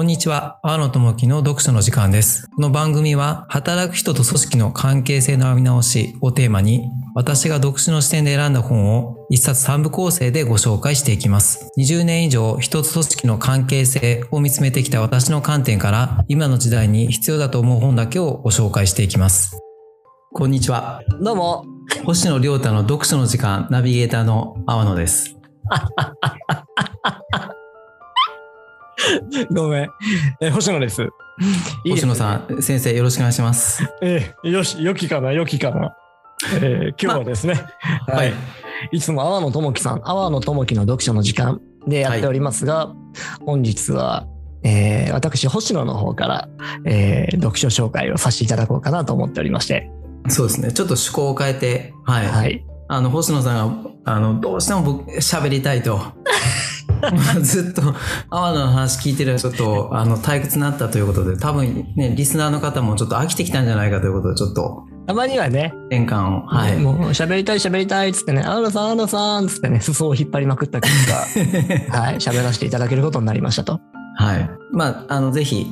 こんにちは。阿野智樹の読書の時間です。この番組は、働く人と組織の関係性の編み直しをテーマに、私が読書の視点で選んだ本を一冊三部構成でご紹介していきます。20年以上、人と組織の関係性を見つめてきた私の観点から、今の時代に必要だと思う本だけをご紹介していきます。こんにちは。どうも。星野亮太の読書の時間、ナビゲーターの阿野です。ごめん。え、星野です。いいです星野さん、先生よろしくお願いします。ええよし、良きかな、良きかな。えー今日はですね、ははいい。いつも阿野智樹さん、阿野智樹の読書の時間でやっておりますが、本日は、えー私、星野の方から、えー読書紹介をさせていただこうかなと思っておりまして、そうですね。ちょっと趣向を変えて、はい。はい。あの、星野さんが、あの、どうしても僕、喋りたいと。ま あずっと、阿野の話聞いてるらちょっと、あの、退屈になったということで、多分ね、リスナーの方もちょっと飽きてきたんじゃないかということで、ちょっと、たまにはね、転換を、はい。もう喋りたい喋りたいっつってね、阿野さん、阿野さんっつってね、裾を引っ張りまくった結果、はい、喋らせていただけることになりましたと。はい。まあ、あの、ぜひ、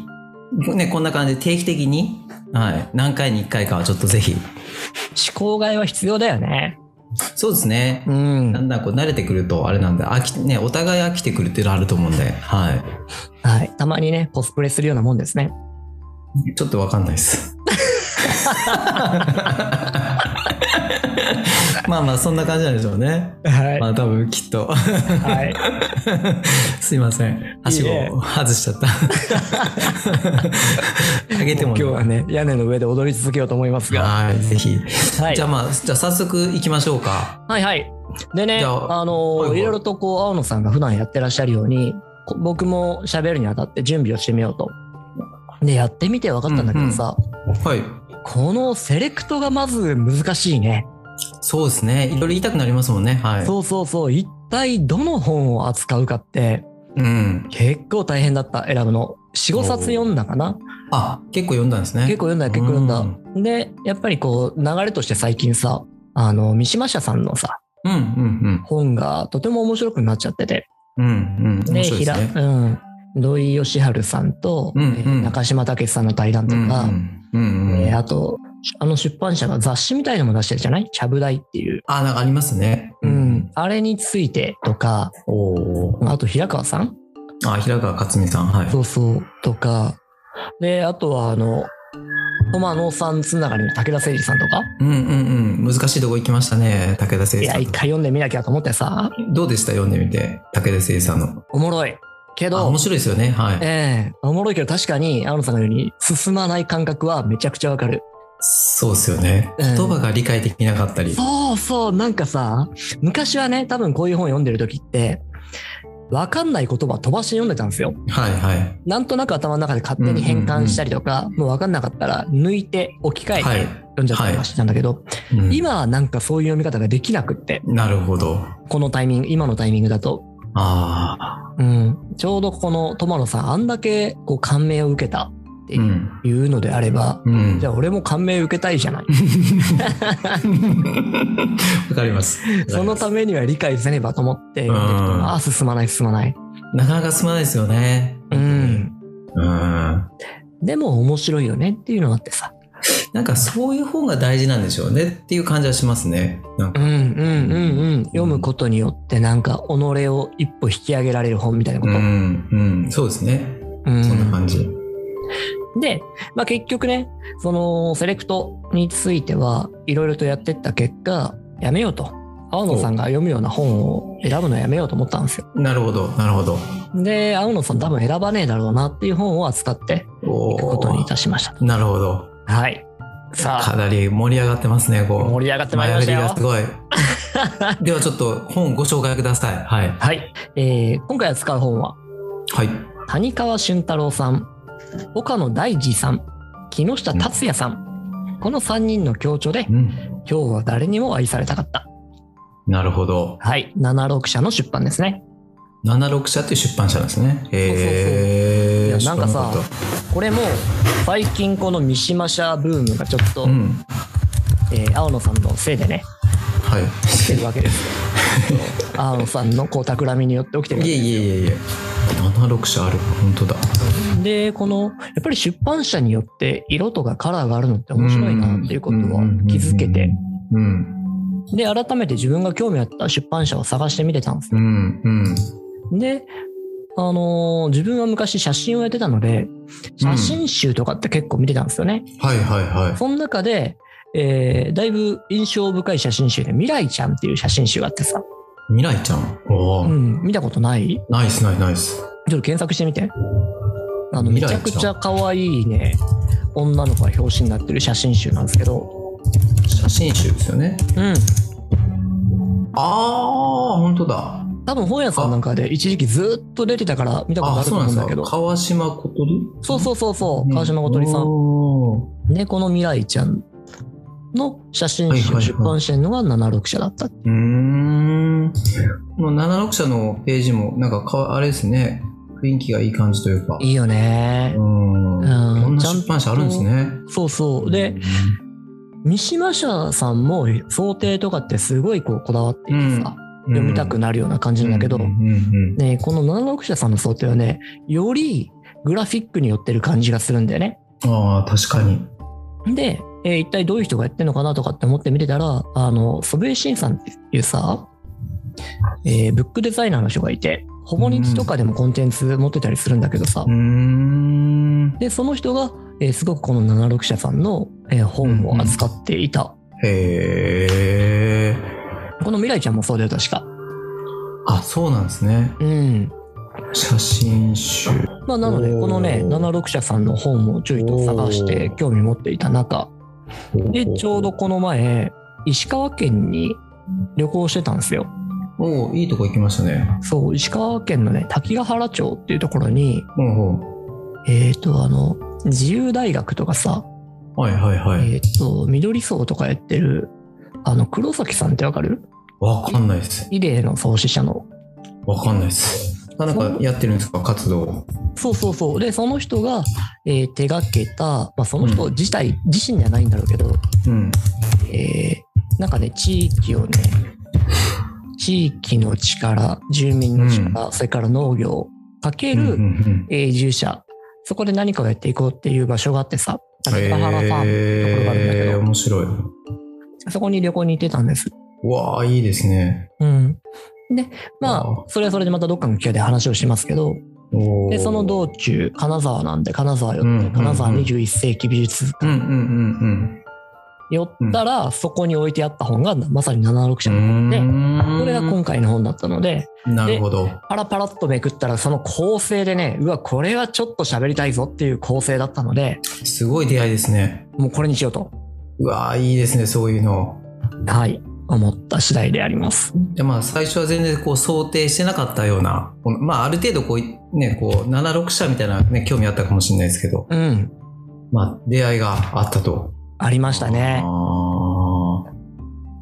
ね、こんな感じで定期的に、はい。何回に1回かはちょっとぜひ。思考外は必要だよね。そうですね。うんだ。んだんこう慣れてくると、あれなんで、飽き、ね、お互い飽きてくるっていうのあると思うんで、はい。はい。たまにね、コスプレするようなもんですね。ちょっとわかんないです。まあまあ、そんな感じなんでしょうね。はい。まあ多分きっと。はい。すいません。はしごを外しちゃった。あげても今日はね、屋根の上で踊り続けようと思いますが。はい、ぜひ。はい。じゃあまあ、じゃあ早速行きましょうか。はいはい。でね、ああのはいはいいろいろとこう、青野さんが普段やってらっしゃるように、こ僕も喋るにあたって準備をしてみようと。で、やってみて分かったんだけどさ、はい。このセレクトがまず難しいね。そうですね。いろいろ言いたくなりますもんね。はい。そうそうそう。一体どの本を扱うかってうん。結構大変だった、選ぶの。4、5冊読んだかなあ、結構読んだんですね。結構読んだよ結構読んだ。うで、やっぱりこう、流れとして最近さ、あの、三島社さんのさ、うん、うん、本がとても面白くなっちゃってて、うん。うん、ね。うん。土井善晴さんと、うんうんえー中島武さんの対談とか、うん、うん。うん、うん。えーあと、あの出版社が雑誌みたいのも出してるじゃない？ちゃぶ台っていう。あ、なんかありますね。うん。。あれについてとか、おお。あと平川さん？あ、平川克美さん。はい。そうそう。とか、で、あとはあの、ト野さんつながりの武田誠司さんとか、うんうんうん。難しいとこ行きましたね。武田誠いや、一司さん。回読んでみなきゃと思ってさ、どうでした？読んでみて。武田誠司さんの。おもろい。けあ、ど面、白いですよね。はい。ええおもろいけど確かに、青野さんが言うように、進まない感覚はめちゃくちゃわかる。そうですよね。うん言葉が理解できなかったり。そうそう、なんかさ、昔はね、多分こういう本読んでる時って、わかんない言葉飛ばして読んでたんですよ。はいはい。なんとなく頭の中で勝手に変換したりとか、もうわかんなかったら抜いて置き換えはいて。読んじゃったりしてたんだけど、うん今はなんかそういう読み方ができなくって、なるほど。このタイミング、今のタイミングだと。あうん、ちょうどこの友野さん、あんだけこう感銘を受けたって。いうのであれば、うん。じゃあ俺も感銘受けたいじゃない。わかります。そのためには理解せねばと思ってうんああ、進まない進まない。なかなか進まないですよね。うん。うん。でも面白いよねっていうのがあってさ。なんかそういう本が大事なんでしょうねっていう感じはしますね。なんかうんうんうんうん。読むことによってなんか己を一歩引き上げられる本みたいなこうと。ん、うん、そうですね。うんそんな感じ。で、まあ結局ね、そのセレクトについてはいろいろとやってった結果、やめようと。青野さんが読むような本を選ぶのやめようと思ったんですよ。なるほど、なるほど。で、青野さん多分選ばねえだろうなっていう本を扱っておいくことにいーたしました。なるほど。はい。さあ、かなり盛り上がってますね、こう。盛り上がってまいりましたよすごい。ではちょっと本ご紹介ください。はい。はい。えー今回扱う本は、はい。谷川俊太郎さん、岡野大二さん、木下達也さん、この3人の共著で、うん。今日は誰にも愛されたかった。なるほど。はい。76社の出版ですね。76社っていう出版社なんですね。へえ。いやなんかさこれも、最近この三島社ブームがちょっと、たうん。えー青野さんのせいでね、はい。起きてるわけですよ。青野さんのこう企みによって起きてるわけいえいえいえいえ。76社ある。本当だ。で、この、やっぱり出版社によって色とかカラーがあるのって面白いなっていうことは気づけて、うん。で、改めて自分が興味あった出版社を探してみてたんですよ。うん。うん。で、あのー自分は昔写真をやってたので、写真集とかって結構見てたんですよね。はいはいはい。その中で、えーだいぶ印象深い写真集で、未来ちゃんっていう写真集があってさ、未来ちゃん。おーうん、見たことない？ナイスナイスナイス。ちょっと検索してみて。あの、めち未来ちゃくちゃ可愛いね、女の子が表紙になってる写真集なんですけど、写真集ですよね。うん。あー、本当だ。多分本屋さんなんかで一時期ずっと出てたから見たことああ、るとそうなんですか。思うんだけど。川島小鳥そうそうそうそう、川島小鳥さん。おで、この未来ちゃんの写真集をはいはいはい出版してるのが76社だった。ーうーん。この76社のページも、なんかかわ、あれですね。雰囲気がいい感じというか。いいよねう。ん。うんこんな出版社あるんですね。そうそう。で、三島社さんも想定とかってすごいこうこだわっていてさ、読みたくなるような感じなんだけど、うんうんうんね、この76社さんの想定はね、よりグラフィックに寄ってる感じがするんだよね。ああ、確かに。で、えー一体どういう人がやってるのかなとかって思って見てたら、あの、祖父江慎さんっていうさ、えーブックデザイナーの人がいて、ほぼ日とかでもコンテンツ持ってたりするんだけどさ。で、その人が、えーすごくこの76社さんの、えー本を扱っていた。へえ。この未来ちゃんもそうだよ、確か。あ、そうなんですね。うん。写真集。まあ、なので、このね、76社さんの本をちょいと探して興味持っていた中、で、ちょうどこの前、石川県に旅行してたんですよ。おおいいとこ行きましたね。そう、石川県のね、滝ヶ原町っていうところに、ほうほえっ、と、あの、自由大学とかさ、う。はいはいはい。えっ、と、緑荘とかやってる、あの、黒崎さんってわかる？わかんないです。イデーの創始者の。わかんないです。あなんかやってるんですか？活動。そうそうそう。で、その人が、えー手掛けた、まあ、その人自体、自身ではないんだろうけど、うん。えーなんかね、地域をね、地域の力、住民の力、それから農業、かけうんうんるうん永住者、そこで何かをやっていこうっていう場所があってさ、滝ヶ原ファームってところがあるんだけえー、ど、面白い。そこに旅行に行ってたんです。うわあ、いいですね。うん。で、まわあ、それはそれでまたどっかの機会で話をしますけど、で、その道中、金沢なんで、金沢寄って、うんうんうん金沢21世紀美術館うんうんうん寄ったら、そこに置いてあった本がまさに76社うの本で、ん。これが今回の本だったので、なるほど。パラパラっとめくったら、その構成でね、うわ、これはちょっと喋りたいぞっていう構成だったので、すごい出会いですね。もうこれにしようと、うわあ、いいですね、そういうの。はい、思った次第であります。でまあ、最初は全然こう想定してなかったような、まあ、ある程度こう、ね、こう、76社みたいなね、興味あったかもしれないですけど、うん、まあ、出会いがあったと。ありましたね。あ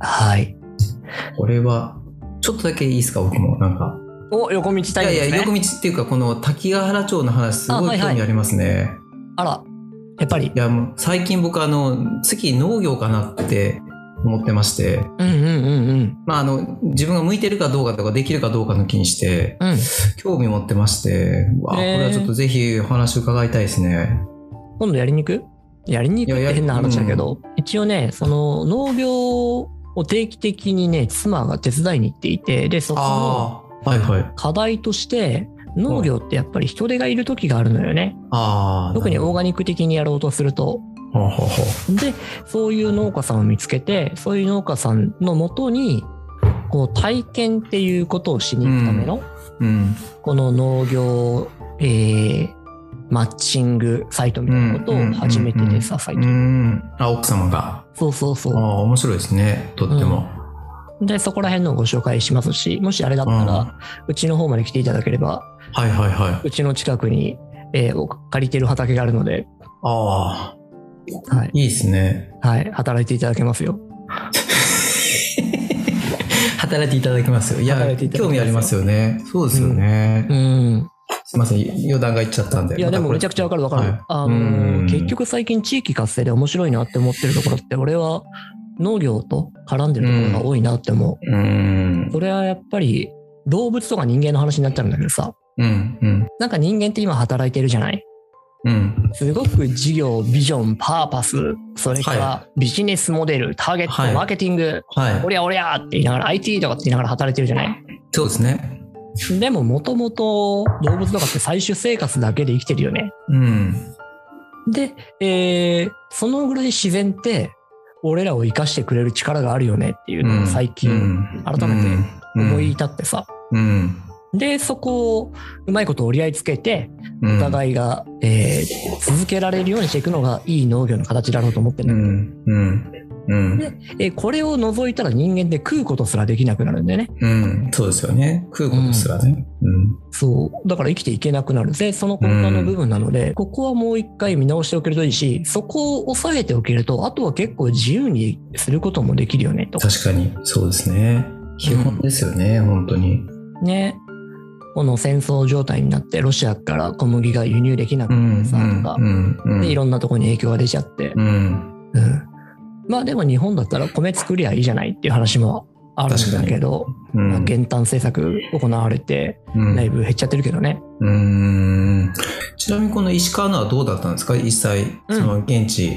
はい。ーこれは、ちょっとだけいいですか、僕も。なんか。お、横道いタイムですね。やいや、横道っていうか、この滝ヶ原町の話、すごあはいいはい興味ありますね。あら、やっぱりい。や、もう最近僕、あの、次農業かなって思ってまして、うんうんうんうん。まあ、あの、自分が向いてるかどうかとか、できるかどうかの気にして、うん。興味持ってまして、わあこれはちょっとぜひお話伺いたいですね。今度やりに行く？やりに行くって変な話だけど、一応ね、その農業を定期的にね、妻が手伝いに行っていて、で、そこのああ、はいはい。課題として、農業ってやっぱり人手がいる時があるのよね。特にオーなガニック的にやろうとすると。るほどほうほうほで、そういう農家さんを見つけて、そういう農家さんのもとに、こう体験っていうことをしに行くための、う。うん。この農業、えー、マッチングサイトみたいなことを始めててさ、最う近。ん。あ、奥様が。そうそうそああ、面白いですね。とっても。う。で、そこら辺のをご紹介しますし、もしあれだったら、うちの方まで来ていただければ、はいはいはい。うちの近くに、えー借りてる畑があるので、ああ、はい。いいですね。はい。働いていただけますよ。働いていただきますよ。いや働いてい、興味ありますよね。そうですよね。うん。すいません、余談がいっちゃったんで。いや、でもめちゃくくちゃわかるわかる。はいあの結局最近地域活性で面白いなって思ってるところって、俺は農業と絡んでるところが多いなって思う。うーん。それはやっぱり動物とか人間の話になっちゃうんだけどさ、うん。うん。なんか人間って今働いてるじゃない？うん。すごく事業、ビジョン、パーパス、それかはらビジネスモデル、ターゲット、はいマーケティング、はいお。りゃおりゃって言いながら IT とかって言いながら働いてるじゃない？そうですね。でももともと動物とかって最終生活だけで生きてるよね。うん。で、えーそのぐらい自然って俺らを生かしてくれる力があるよねっていうのを最近改めて思い至ってさ。うん。で、そこをうまいこと折り合いつけて、うん。お互いが、えー続けられるようにしていくのがいい農業の形だろうと思ってるんだけど、うん。うん。うん。えーこれを除いたら人間って食うことすらできなくなるんだよね。うん。そうですよね。食うことすらね。うん。そう。だから生きていけなくなる。で、その根幹の部分なので、ここはもう一回見直しておけるといいし、そこを抑えておけると、あとは結構自由にすることもできるよね、と。確かに。そうですね。基本ですよね。本当に。ね。この戦争状態になって、ロシアから小麦が輸入できなくうなってん。さ、とかう、ん。うん。で、いろんなところに影響が出ちゃって、うん。うん。まあでも日本だったら米作りゃいいじゃないっていう話もあるんだけど、うん。まあ減反政策行われて、うんだいぶ減っちゃってるけどね。うーんちなみにこの石川のはどうだったんですか？実際、うんその現地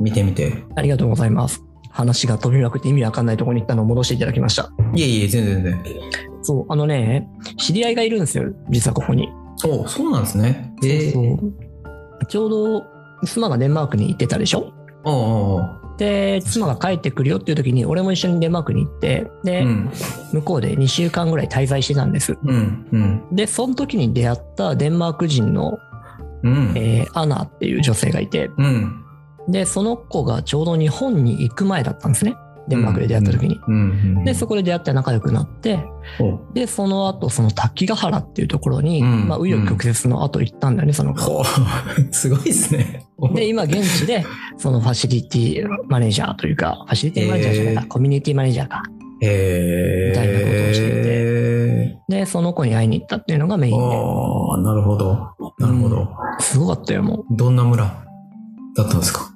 見てみて。ありがとうございます。話が飛びまくって意味わかんないところに行ったのを戻していただきました。いえいえ、全然全然。そう、あのね、知り合いがいるんですよ、実はここに。おそうなんですね。ええそうちょうど妻がデンマークに行ってたでしょ？おうおで、妻が帰ってくるよっていう時に、俺も一緒にデンマークに行って、で、うん。向こうで2週間ぐらい滞在してたんです。うん。うん。で、その時に出会ったデンマーク人の、うん。えーアナっていう女性がいて、うん。で、その子がちょうど日本に行く前だったんですね。デンマークで出会った時に。うん。で、そこで出会って仲良くなって、おで、その後、その滝ヶ原っていうところに、うんまあ、紆余曲折の後行ったんだよね、その子。すごいですね。で、今現地で、そのファシリティマネージャーというか、ファシリティマネージャーじゃないか、へーコミュニティマネージャーか。へみたいなことをしていえ。で、その子に会いに行ったっていうのがメインで。ああ、なるほど。なるほど。すごかったよ、もう。どんな村だったんですか？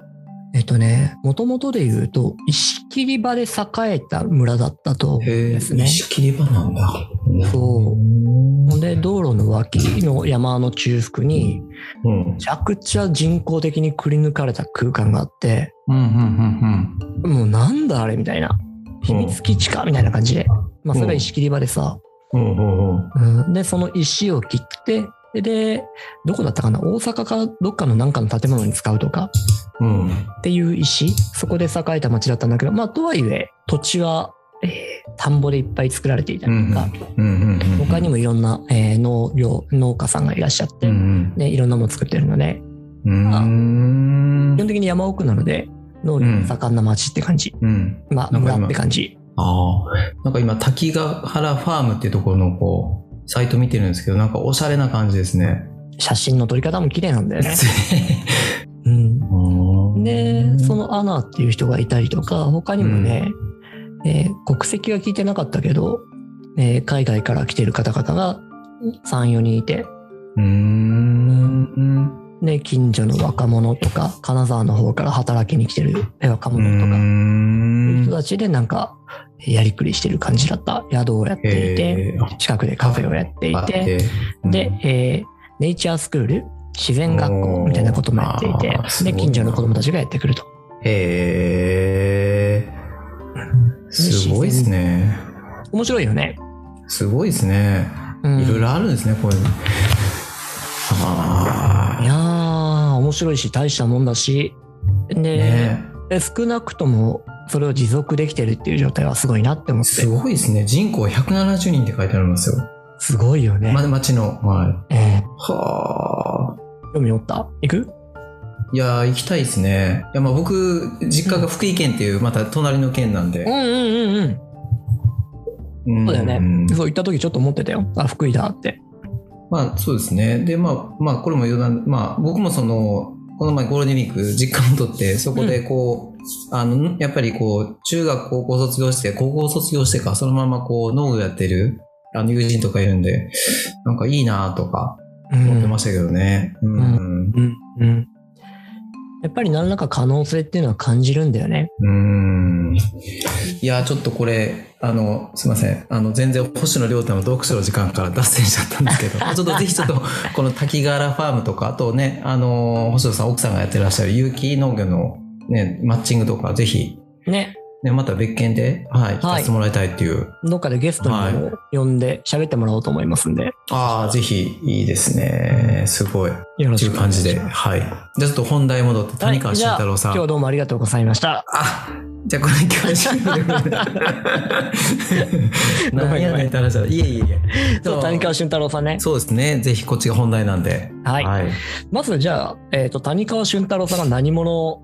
えっとね、もともとで言うと、石切り場で栄えた村だったとですね。石切り場なんだ。そううん。ほんで、道路の脇の山の中腹に、うん。めちゃくちゃ人工的にくり抜かれた空間があって、うん、うん、うん、もうなんだあれみたいな。秘密基地かみたいな感じで。まあ、それが石切り場でさ、うん、で、その石を切って、で、どこだったかな？大阪かどっかのなんかの建物に使うとか？うん。っていう石、そこで栄えた町だったんだけど、まあ、とはいえ、土地は、えー田んぼでいっぱい作られていたりとか、うん、うん。他にもいろんな、えー農業、農家さんがいらっしゃって、うん、で、いろんなもの作ってるので、うん。うん基本的に山奥なので、農業が盛んな町って感じ。うん。まあ、村って感じ。ああ。なんか今、滝ヶ原ファームっていうところのこう、サイト見てるんですけど、なんかおしゃれな感じですね。写真の撮り方も綺麗なんだよね。うん。うんで、そ、のアナっていう人がいたりとか、他にもね、えー国籍は聞いてなかったけど、えー海外から来てる方々が3、4人いて、うーん。で、近所の若者とか、金沢の方から働きに来てる若者とか、ん人たちでなんか、やりくりしてる感じだった。宿をやっていて、近くでカフェをやっていあて、で、えーネイチャースクール、自然学校みたいなこともやっていてで、近所の子供たちがやってくると。へえ。すごいですね。面白いよね。すごいですね。うんいろいろあるんですね、こういうの。あいやー、面白いし、大したもんだし、あ。で、ね少なくともそれを持続できてるっていう状態はすごいなって思って。すごいですね。人口170人って書いてありますよ。すごいよね。ま、町の。はい。えはあ。ー、興味持った？行く？いやー、行きたいですね。いや、まあ僕、実家が福井県っていう、また隣の県なんで。うんうんうんうん。うんそうだよね。そう行った時ちょっと思ってたよ。あ、福井だって。まあそうですね。で、まあ、まあこれも余談、まあ僕もその、この前ゴールデンウィーク実家戻って、そこでこう、あの、やっぱりこう、中学高校卒業して、高校卒業してか、そのままこう、農業やってる、あの友人とかいるんで、なんかいいなとかうん思ってましたけどね。うん。うんうん。やっぱり何らか可能性っていうのは感じるんだよね。うーん。いや、ちょっとこれ、あの、すいません。あの、全然星野亮太の読書の時間から脱線しちゃったんですけど、ちょっとぜひちょっと、この滝原ファームとか、あとね、あの、星野さん、奥さんがやってらっしゃる有機農業のね、マッチングとか、ぜひ、ね。ね、また別件で、はい、聞かせてもらいたいっていう。どっかでゲストにも呼んで喋ってもらおうと思いますんで、ああ、ぜひ、いいですね。すごい。よろといしくお願いう感じで。はい。じゃあちょっと本題戻って、谷川俊太郎さん。今日はどうもありがとうございました。あ、じゃあこれ今日は終了で。何やねんって話だ。いえいえいえ。そう谷川俊太郎さんね。そうですね。ぜひこっちが本題なんで。はい。はい。まずじゃあ、えっ、と、谷川俊太郎さんが何者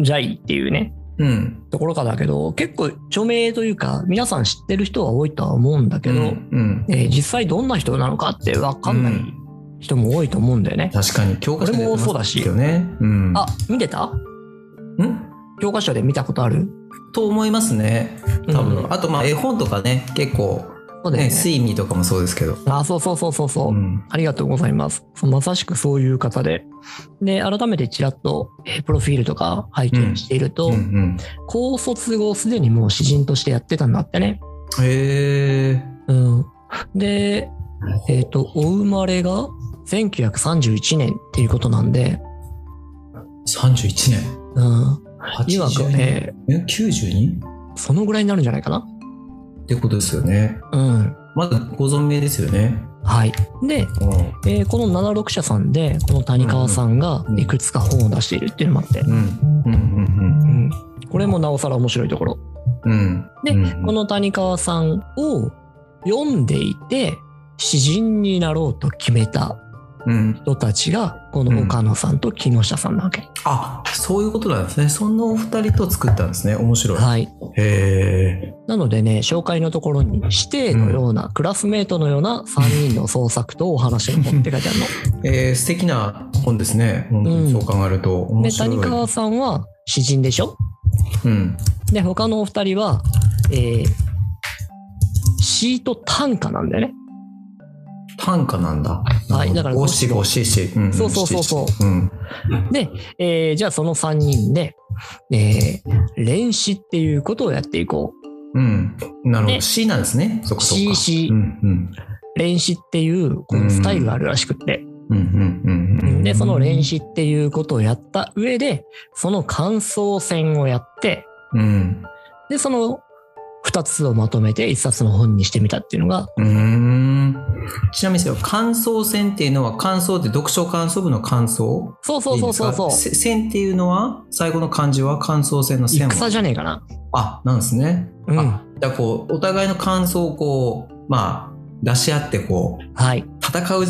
じゃいっていうね、うん。ところからだけど、結構著名というか、皆さん知ってる人は多いとは思うんだけど、うん。うんえー実際どんな人なのかって分かんない人も多いと思うんだよね。確かに教科書で俺もそうだし。うん。あ、見てた？ん？教科書で見たことある？と思いますね。多分。うんあとまあ絵本とかね、結構ね、そうだよね。睡眠とかもそうですけど。あ、そうそうそうそうそう。うん。ありがとうございます。まさしくそういう方で。で、改めてちらっと、えープロフィールとか拝見していると、うんうん。高卒後すでにもう詩人としてやってたんだってね。へえ。うん。で、えっ、と、お生まれが1931年っていうことなんで、31年。うん。今80年？ええ、92? ーそのぐらいになるんじゃないかな。ってことですよね。うん。まだご存命ですよね。はい。で、うん。えーこの76社さんで、この谷川さんがいくつか本を出しているっていうのもあって、うん。うん。うん。これもなおさら面白いところ。うん。うん。で、うんこの谷川さんを読んでいて、詩人になろうと決めたうん。人たちが、この岡野さんと木下さんなわけ。あ、そういうことなんですね。そのお二人と作ったんですね。面白い。はい。へえ。なのでね、紹介のところに、師弟のような、クラスメートのような3人の創作とお話の本って書いてあるの。えー、素敵な本ですね。本当にそう考えると。面で、白い。谷川さんは詩人でしょ？うん。で、他のお二人は、えー、詩と短歌なんだよね。短歌なんだ。はいだから五七五七七。うんそうそうそうそう。ん。で、えーじゃあその3人で、えー、練詩っていうことをやっていこう。うん。なるほど。なんですね。そっかそっか。C C うんうん。練詩っていうこのスタイルがあるらしくって。うんうんうんうん。で、その練詩っていうことをやった上で、その感想戦をやって、うん。で、その2つをまとめて1冊の本にしてみたっていうのが、うーん。ちなみにですよ、感想戦っていうのは、感想って読書感想部の感想？そうそうそうそうそう。せ戦っていうのは、最後の漢字は感想戦の戦は？戦じゃねえかな。あ、なんですね。うん。あ、こう、お互いの感想をこう、まあ、出し合ってこう、はい。戦うっ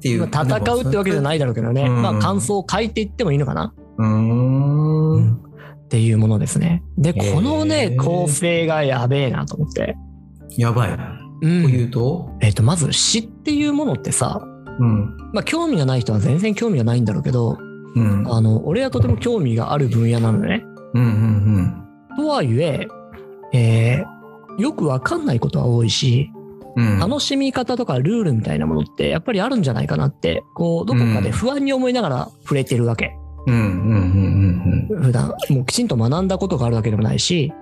ていう。まあ戦うってわけじゃい。ないだろうけどね。うんまあ感想を書いていってもいいのかな。うーん。っていうものですね。で、このね、構成がやべえなと思って。やばい。う。というんと、えっと、まず詩っていうものってさ、うん。まあ興味がない人は全然興味がないんだろうけど、うん。あの、俺はとても興味がある分野なのね。うんうんとはいえ、えーよくわかんないことは多いし、うん。うん。楽しみ方とかルールみたいなものってやっぱりあるんじゃないかなって、こう、どこかで不安に思いながら触れてるわけ。うんうんうんうん普段、もうきちんと学んだことがあるわけでもないし、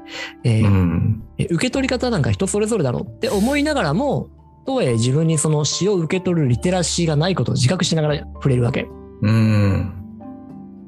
えーうん。受け取り方なんか人それぞれだろうって思いながらも、とはいえ自分にその詩を受け取るリテラシーがないことを自覚しながら触れるわけ。うん。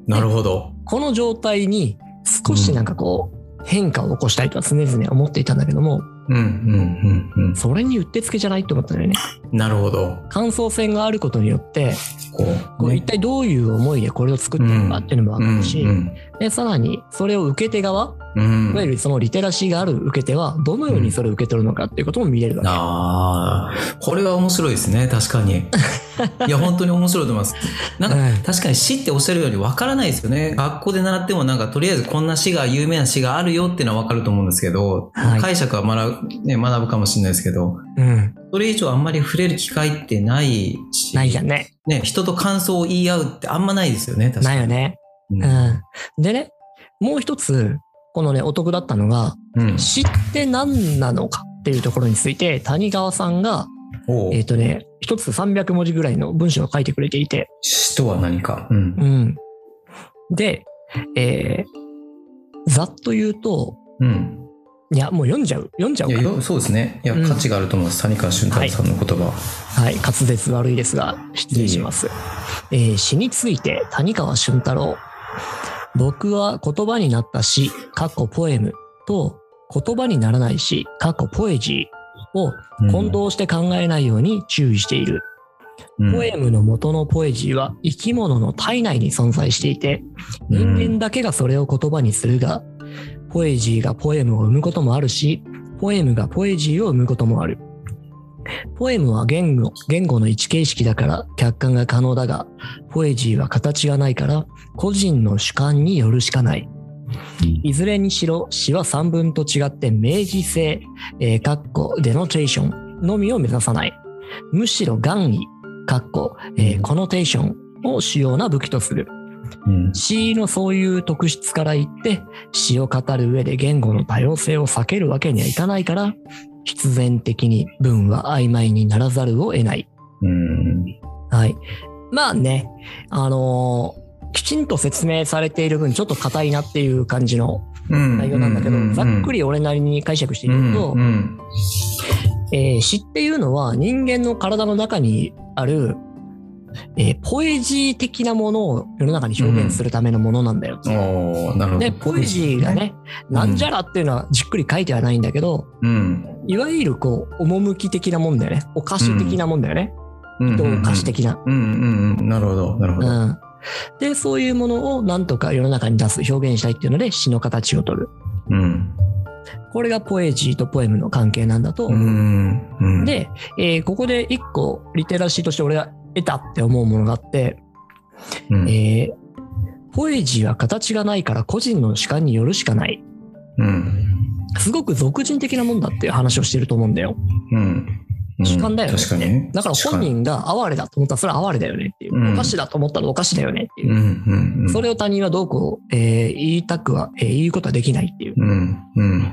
なるほど。この状態に少しなんかこう、変化を起こしたいとは常々思っていたんだけども、うんうんうんそれにうってつけじゃないって思ったんだよね。うん。なるほど。感想戦があることによって、こう、こう一体どういう思いでこれを作ってるのかっていうのもわかるし、うんで、さらにそれを受け手側、うん。いわゆるそのリテラシーがある受け手はどのようにそれを受け取るのかっていうことも見れるわけ。ああ、これは面白いですね、確かに。いや、本当に面白いと思います。なんか、はい確かに詩っておっしゃるようにわからないですよね。学校で習ってもなんか、とりあえずこんな詩が、有名な詩があるよっていうのはわかると思うんですけど、はい解釈は学ぶ、ね、学ぶかもしれないですけど、うん。それ以上あんまり触れる機会ってないし、ないじゃんね。ね、人と感想を言い合うってあんまないですよね、確かに。ないよね。うんうん。でね、もう一つ、このね、お得だったのが、うん。詩って何なのかっていうところについて、谷川さんが、えっ、とね、一つ300文字ぐらいの文章を書いてくれていて、詩とは何か？うん。うん。で、えー、ざっと言うと、うん。いや、もう読んじゃう。読んじゃうかそうですね。いや、うん価値があると思います。谷川俊太郎さんの言葉。はい、滑舌悪いですが、失礼します。えー詩について、谷川俊太郎。僕は言葉になった詩、かっこポエムと、言葉にならない詩、かっこポエジーを混同して考えないように注意している。うんポエムの元のポエジーは生き物の体内に存在していて、人間だけがそれを言葉にするが、ポエジーがポエムを生むこともあるし、ポエムがポエジーを生むこともある。ポエムは言語、言語の一形式だから客観が可能だが、ポエジーは形がないから個人の主観によるしかない。いずれにしろ詩は三文と違って明示性、えー、かっこデノテーションのみを目指さない。むしろ願意、かっこ、えーコノテーションを主要な武器とする。うん詩のそういう特質から言って、詩を語る上で言語の多様性を避けるわけにはいかないから、必然的に文は曖昧にならざるを得ない。うんはい。まあね、あのーきちんと説明されている分、ちょっと硬いなっていう感じのうん内容なんだけど、ざっくりり俺なりに解釈してみると、うんえー詩っていうのは人間の体の中にある、えーポエジー的なものを世の中に表現するためのものなんだよ。おーなるほど。で、ポエジーがね、うんなんじゃらっていうのはじっくり書いてはないんだけど、うん。いわゆるこう、趣的なもんだよね。お菓子的なもんだよね。うん。人お菓子的な。うんうんうん。なるほど。なるほど。うん。で、そういうものをなんとか世の中に出す、表現したいっていうので詩の形を取る。うん。これがポエジーとポエムの関係なんだと思う。うん。うん、で、えーここで一個リテラシーとして俺が得たって思うものがあって、うん、えーポエジーは形がないから個人の主観によるしかない。うん。すごく俗人的なもんだっていう話をしてると思うんだよ。うん。主観だよね。確かにね。だから本人が哀れだと思ったらそれは哀れだよねっていう。うんお菓子だと思ったらお菓子だよねっていう。うん。うん。うん。それを他人はどうこう、えー言いたくは、えー言うことはできないっていう。うん。うん。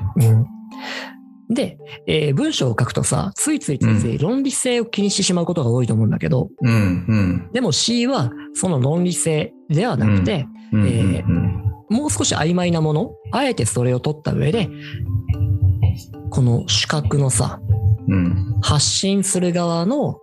で、えー文章を書くとさ、ついついついつい論理性を気にしてしまうことが多いと思うんだけど、うん。うん。でも C はその論理性ではなくて、うん。えーもう少し曖昧なもの、あえてそれを取った上で、この主角のさ、うん。発信する側の、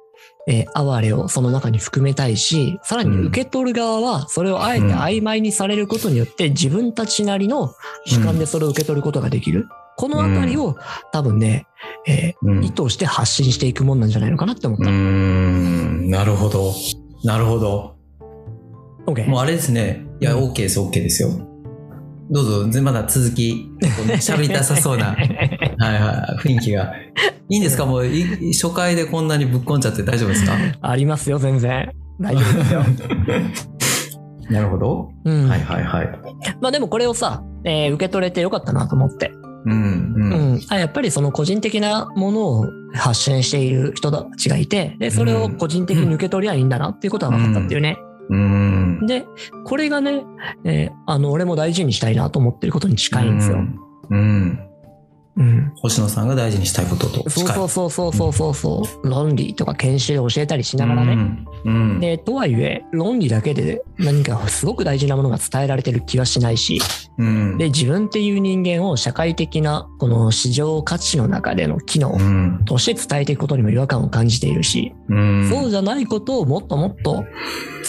えー哀れをその中に含めたいし、さらに受け取る側は、それをあえて曖昧にされることによって、自分たちなりの主観でそれを受け取ることができる。このあたりを、多分ね、えうん。ー意図して発信していくもんなんじゃないのかなって思っうた。ん。なるほど。なるほど。OK もうあれですね。いや、うん OK です、OK ですよ。どうぞ、ぜまだ続き、喋りたさそうな、はいはい、雰囲気が。いいんですか？もうい、初回でこんなにぶっこんじゃって大丈夫ですか？ありますよ、全然。大丈夫ですよ。なるほど。うん。はいはいはい。まあでもこれをさ、えー受け取れてよかったなと思って。うん、ううん。ん。あやっぱりその個人的なものを発信している人たちがいて、で、それを個人的に受け取りゃいいんだなっていうことは分かったっていうね。うん。で、これがね、えーあの、俺も大事にしたいなと思ってることに近いんですよ。うん。うん。うん。星野さんが大事にしたいことと近い。そうそうそうそうそうそう。論理とか研修を教えたりしながらね。うん。うん。で、とはいえ、論理だけで何かすごく大事なものが伝えられてる気はしないし、うん。で、自分っていう人間を社会的なこの市場価値の中での機能うん。として伝えていくことにも違和感を感じているし、うん。そうじゃないことをもっともっと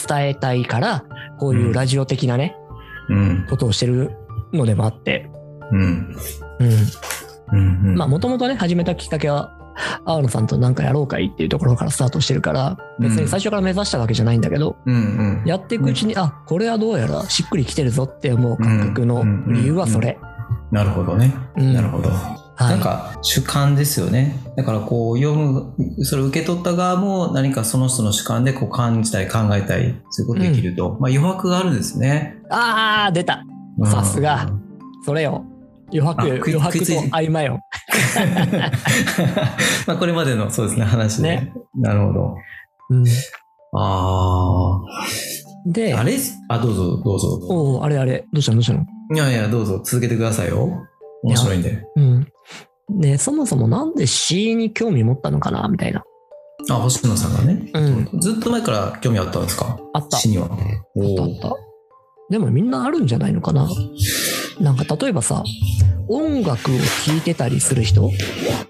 伝えたいから、こういうラジオ的なね、うん。ことをしてるのでもあって、うん。うん。うん。まあ、もともとね、始めたきっかけは、青野さんとなんかやろうかいっていうところからスタートしてるから、別に最初から目指したわけじゃないんだけど、うん。うん。やっていくうちに、あ、これはどうやらしっくりきてるぞって思う感覚の理由はそれ。なるほどね。うんなるほど。はいなんか主観ですよね。だからこう読む、それを受け取った側も何かその人の主観でこう感じたい、考えたい、そういうことできると、まあ余白があるんですね。あー、出た。うんさすが。それよ。余白、余白と合間よ。まあこれまでのそうですね、話で。ねなるほど。うんあで、あ。あれ？あ、どうぞ、どうぞ。おうあれあれ、どうしたの？どうしたの？いやいや、どうぞ続けてくださいよ。面白いんで。うん。で、そもそもなんで詩に興味持ったのかなみたいな。あ、星野さんがね。うん。ずっと前から興味あったんですか？あった。死には。あったあった。でもみんなあるんじゃないのかな？なんか例えばさ、音楽を聴いてたりする人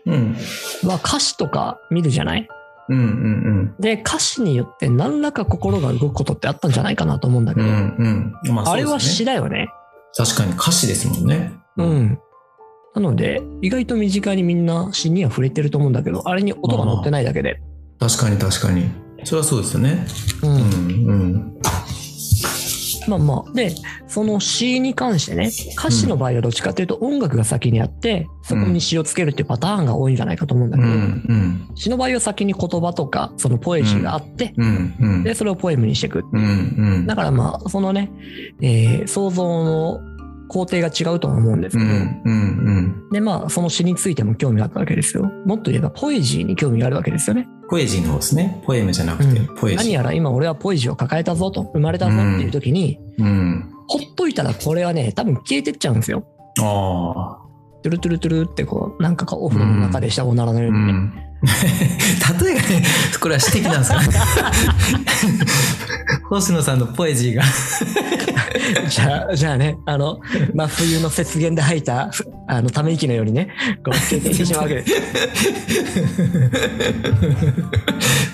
うん。は歌詞とか見るじゃない？うんうんで、歌詞によって何らか心が動くことってあったんじゃないかなと思うんだけうん。うど、んうん。まあ、あれは。詩だよね。確かに歌詞ですもんね。うん。なので、意外と身近にみんな詩には触れてると思うんだけど、あれに音が乗ってないだけで。確かに確かに。それはそうですよね。うん。うんうん。まあまあ。で、その詩に関してね、歌詞の場合はどっちかっていうと音楽が先にあって、そこに詩をつけるっていうパターンが多いんじゃないかと思うんだうけど、んうん。詩の場合は先に言葉とか、そのポエジーがあって。で、それをポエムにしていく。だからまあ、そのね、えー想像の工程が違うとは思うんですけど、うんうんうん。で、まあ、その詩についても興味があったわけですよ。もっと言えば、ポエジーに興味があるわけですよね。ポエジーの方ですね。ポエムじゃなくて、うんポエジー。何やら今俺はポエジーを抱えたぞと、生まれたぞっていう時に、うん。ほっといたらこれはね、多分消えてっちゃうんですよ。ああ。トゥルトゥルトゥルってこう、なんかこうお風呂の中でしたおならのよううにね。ん。例えがね、これは指摘なんですか星野さんのポエジーが。じゃあ、じゃあね、あの、真冬の雪原で吐いた、ふあの、ため息のようにね、こう、消えてしまうわけです。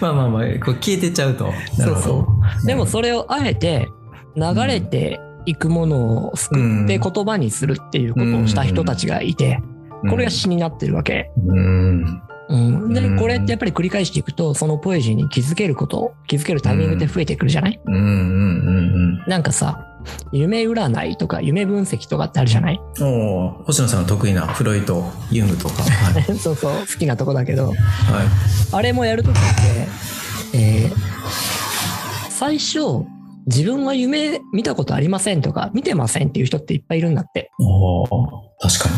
まあまあまあ、こう消えてっちゃうと。そうそう。でもそれをあえて、流れていくものを救って言葉にするっていうことをした人たちがいて、これが詩になってるわけ。うん。うん、でうん。これってやっぱり繰り返していくとそのポエジーに気づけること気づけるタイミングって増えてくるじゃない、うん。うん。うん。なんかさ夢占いとか夢分析とかってあるじゃない？お星野さんの得意なフロイト、ユングとか。はい。そうそう。好きなとこだけど。はい。あれもやるときって、えー最初自分は夢見たことありませんとか見てませんっていう人っていっぱいいるんだって、確か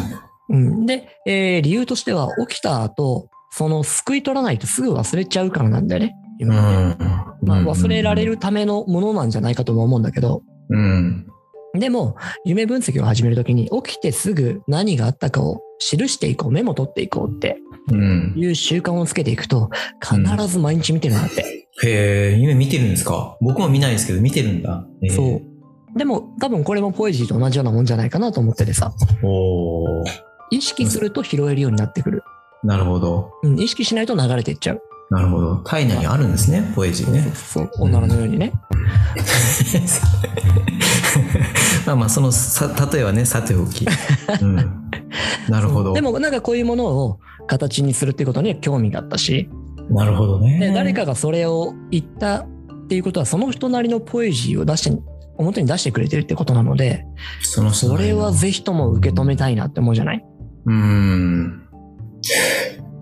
に。うん、で、えー理由としては起きた後その救い取らないとすぐ忘れちゃうからなんだよねう夢ってん。まあ、忘れられるためのものなんじゃないかとも思うんだけど、うん。でも、夢分析を始めるときに、起きてすぐ何があったかを記していこう、メモ取っていこうってうん。いう習慣をつけていくと、必ず毎日見てるんだって。へえ、夢見てるんですか？僕も見ないですけど、見てるんだ。そう。でも、多分これもポエジーと同じようなもんじゃないかなと思っててさ、おお意識すると拾えるようになってくる。なるほど。うん、意識しないと流れていっちゃう。なるほど。体内にあるんですね、ポエジーね。そう、おならのようにね。まあまあ、そのさ例えはね、さておき。うん。なるほど。でも、なんかこういうものを形にするっていうことには興味があったし、なるほどね。で誰かがそれを言ったっていうことはその人なりのポエジーを出して表に出してくれてるってことなのでその人それはぜひとも受け止めたいなって思うじゃない？うん。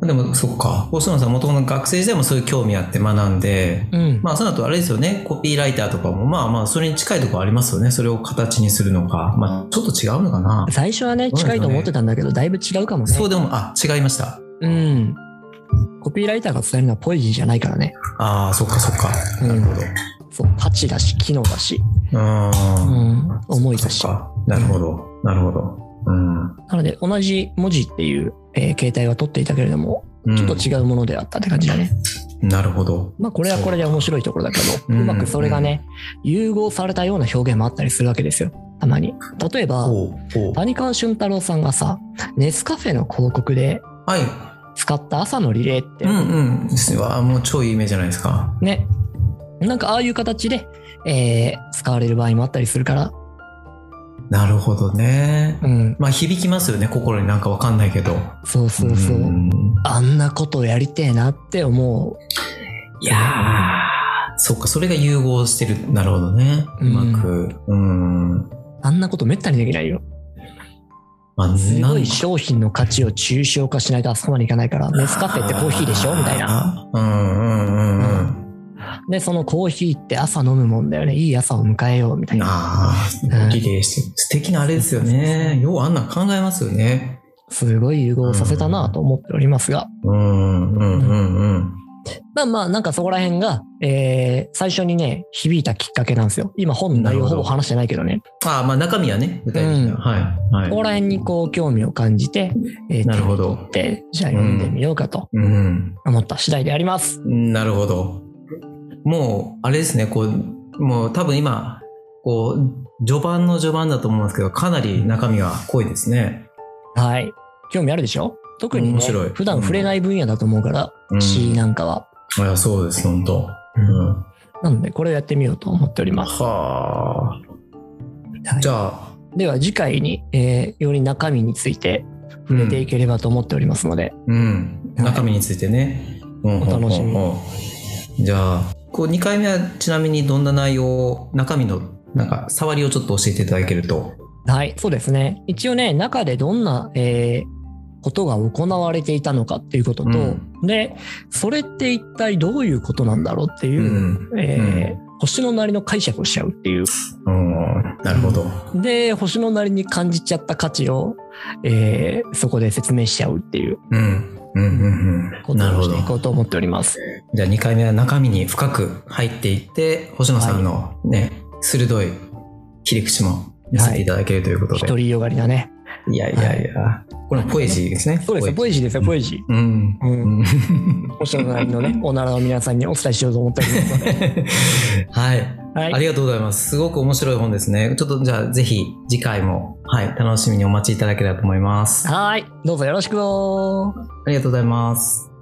でも、そっか。星野さん、もともと学生時代もそういう興味あって学んで、うん、まあ、その後あれですよね、コピーライターとかも、まあまあ、それに近いところありますよね。それを形にするのか。まあ、ちょっと違うのかな。最初はね近いと思ってたんだけどだいぶ違うかもねそうでも、あ、違いました。うんコピーライターが伝えるのはポエジーじゃないからねああ、そっかそっか。なるほど。そう価値だし機能だし、う。うんん、思いだし。なるほど。なるほど。うん。なので同じ文字っていう、えー形態は取っていたけれどもうんちょっと違うものであったって感じだね、なるほど。まあこれはこれで面白いところだけど、うんうまくそれがね、融合されたような表現もあったりするわけですよ。たまに。例えば、谷川俊太郎さんがさ、ネスカフェの広告ではい。使った朝のリレーって、うんうん。ですね。わあ、もう超有名じゃないですか。ね、なんかああいう形で、えー使われる場合もあったりするから、なるほどね。うん、まあ、響きますよね。心になんかわかんないけど。そうそうそう。んあんなことをやりてえなって思う。いやー、そっか、それが融合してる。なるほどね。ううんまく。うん。あんなことめったにできないよ。まあ、すごい商品の価値を抽象化しないとあそこまでいかないから、ネスカフェってコーヒーでしょみたいな。な。うんうんうんうん。で、そのコーヒーって朝飲むもんだよね。いい朝を迎えようみたいな。ああ、リレーして。素敵なあれですよね。ようあんなん考えますよね。すごい融合させたなと思っておりますが。うんうんうんうん。まあまあ、なんかそこら辺が、えー、最初にね、響いたきっかけなんですよ。今本の内容ほぼ話してないけどね。ああ、まあ中身はね、具体的うんな。はい。はい。ここら辺にこう興味を感じて、えーなるほど手に取って、じゃあ読んでみようかとうん。思った次第であります。なるほど。もう、あれですね、こう、もう多分今、こう、序盤の序盤だと思うんですけど、かなり中身が濃いですね。はい。興味あるでしょ？特にね、面白い普段触れない分野だと思うから、うん詩なんかは。いや、そうです、本当うん。なので、これをやってみようと思っております。ははいあ。じゃあ、では次回に、えーより中身について触れていければと思っておりますので、うん。はい中身についてね。うんお楽しみにうんうんうんじゃあ、こう2回目はちなみにどんな内容、中身の、なんか、触りをちょっと教えていただけると。はい、そうですね。一応ね、中でどんな、えーことが行われていたのかっていうことと、うんで、それって一体どういうことなんだろうっていう、うん。えー星のなりの解釈をしちゃうっていう。うん。なるほど。で、星のなりに感じちゃった価値を、えーそこで説明しちゃうっていううん。うんうんうん。ことなるほどい。こうと思っております。じゃあ2回目は中身に深く入っていって、星野さんのね、鋭い切り口も見せていただけるということで。独りよがりだね。いやいやいや。これもポエジーですね。そうですよ、ポエジーですよ、ポエジー。うん。うんうん星のなりのね、おならを皆さんにお伝えしようと思っておりますので。はい。はいありがとうございます。すごく面白い本ですね。ちょっとじゃあぜひ次回も、はい、楽しみにお待ちいただければと思います。はい。どうぞよろしくありがとうございます。